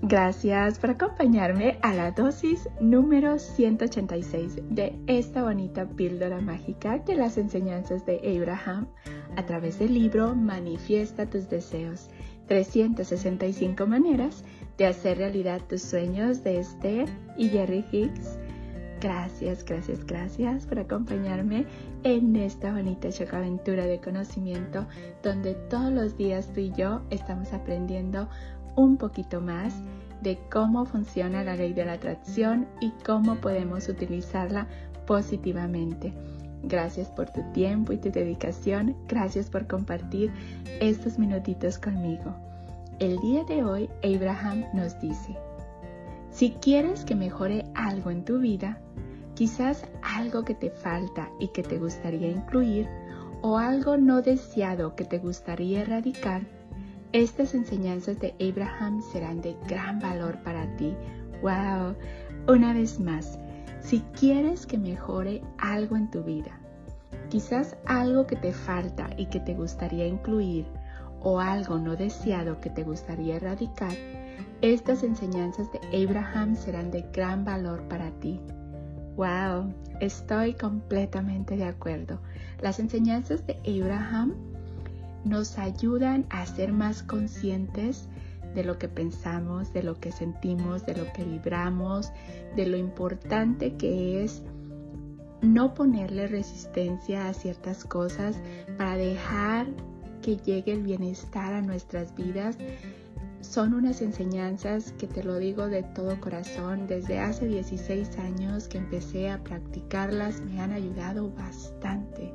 Gracias por acompañarme a la dosis número 186 de esta bonita píldora mágica de las enseñanzas de Abraham a través del libro Manifiesta tus deseos. 365 maneras de hacer realidad tus sueños de Esther y Jerry Hicks. Gracias, gracias, gracias por acompañarme en esta bonita chocaventura de conocimiento donde todos los días tú y yo estamos aprendiendo un poquito más de cómo funciona la ley de la atracción y cómo podemos utilizarla positivamente. Gracias por tu tiempo y tu dedicación. Gracias por compartir estos minutitos conmigo. El día de hoy, Abraham nos dice, si quieres que mejore algo en tu vida, quizás algo que te falta y que te gustaría incluir, o algo no deseado que te gustaría erradicar, estas enseñanzas de Abraham serán de gran valor para ti. ¡Wow! Una vez más, si quieres que mejore algo en tu vida, quizás algo que te falta y que te gustaría incluir, o algo no deseado que te gustaría erradicar, estas enseñanzas de Abraham serán de gran valor para ti. ¡Wow! Estoy completamente de acuerdo. Las enseñanzas de Abraham nos ayudan a ser más conscientes de lo que pensamos, de lo que sentimos, de lo que vibramos, de lo importante que es no ponerle resistencia a ciertas cosas para dejar que llegue el bienestar a nuestras vidas. Son unas enseñanzas que te lo digo de todo corazón. Desde hace 16 años que empecé a practicarlas me han ayudado bastante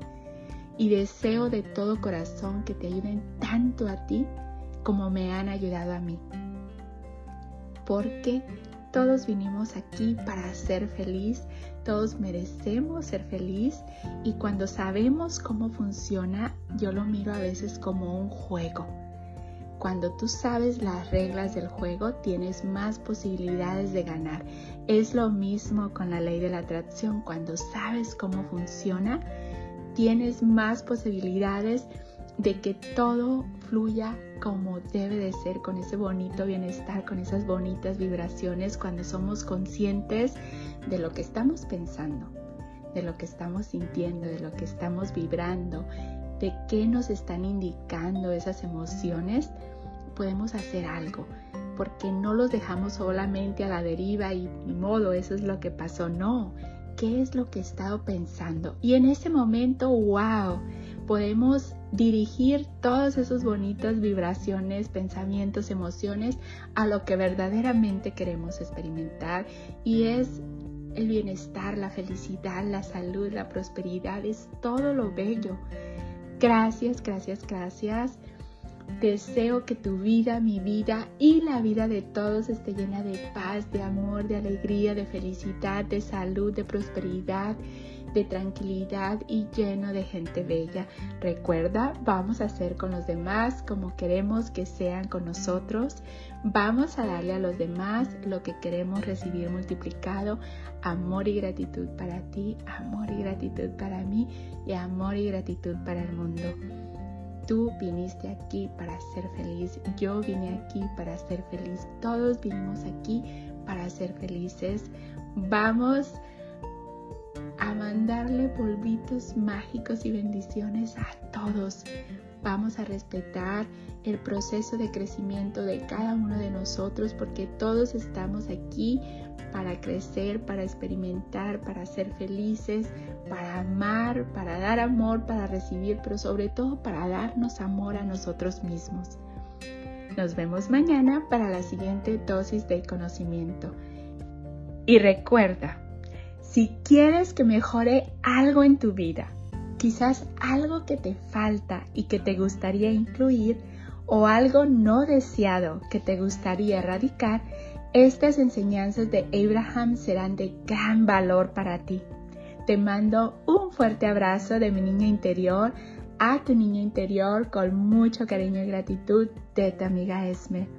y deseo de todo corazón que te ayuden tanto a ti como me han ayudado a mí. Porque todos vinimos aquí para ser feliz, todos merecemos ser feliz y cuando sabemos cómo funciona, yo lo miro a veces como un juego. Cuando tú sabes las reglas del juego, tienes más posibilidades de ganar. Es lo mismo con la ley de la atracción. Cuando sabes cómo funciona, tienes más posibilidades de que todo fluya como debe de ser, con ese bonito bienestar, con esas bonitas vibraciones, cuando somos conscientes de lo que estamos pensando, de lo que estamos sintiendo, de lo que estamos vibrando, de qué nos están indicando esas emociones, podemos hacer algo, porque no los dejamos solamente a la deriva y ni modo, eso es lo que pasó, no qué es lo que he estado pensando. Y en ese momento, wow, podemos dirigir todas esas bonitas vibraciones, pensamientos, emociones a lo que verdaderamente queremos experimentar y es el bienestar, la felicidad, la salud, la prosperidad, es todo lo bello. Gracias, gracias, gracias Deseo que tu vida, mi vida y la vida de todos esté llena de paz, de amor, de alegría, de felicidad, de salud, de prosperidad, de tranquilidad y lleno de gente bella. Recuerda, vamos a ser con los demás como queremos que sean con nosotros. Vamos a darle a los demás lo que queremos recibir multiplicado. Amor y gratitud para ti, amor y gratitud para mí y amor y gratitud para el mundo. Tú viniste aquí para ser feliz, yo vine aquí para ser feliz, todos vinimos aquí para ser felices. Vamos a mandarle polvitos mágicos y bendiciones a todos. Vamos a respetar el proceso de crecimiento de cada uno de nosotros porque todos estamos aquí para crecer, para experimentar, para ser felices, para amar, para dar amor, para recibir, pero sobre todo para darnos amor a nosotros mismos. Nos vemos mañana para la siguiente dosis de conocimiento. Y recuerda, si quieres que mejore algo en tu vida, quizás algo que te falta y que te gustaría incluir, o algo no deseado que te gustaría erradicar, estas enseñanzas de Abraham serán de gran valor para ti. Te mando un fuerte abrazo de mi niña interior a tu niño interior con mucho cariño y gratitud de tu amiga Esme.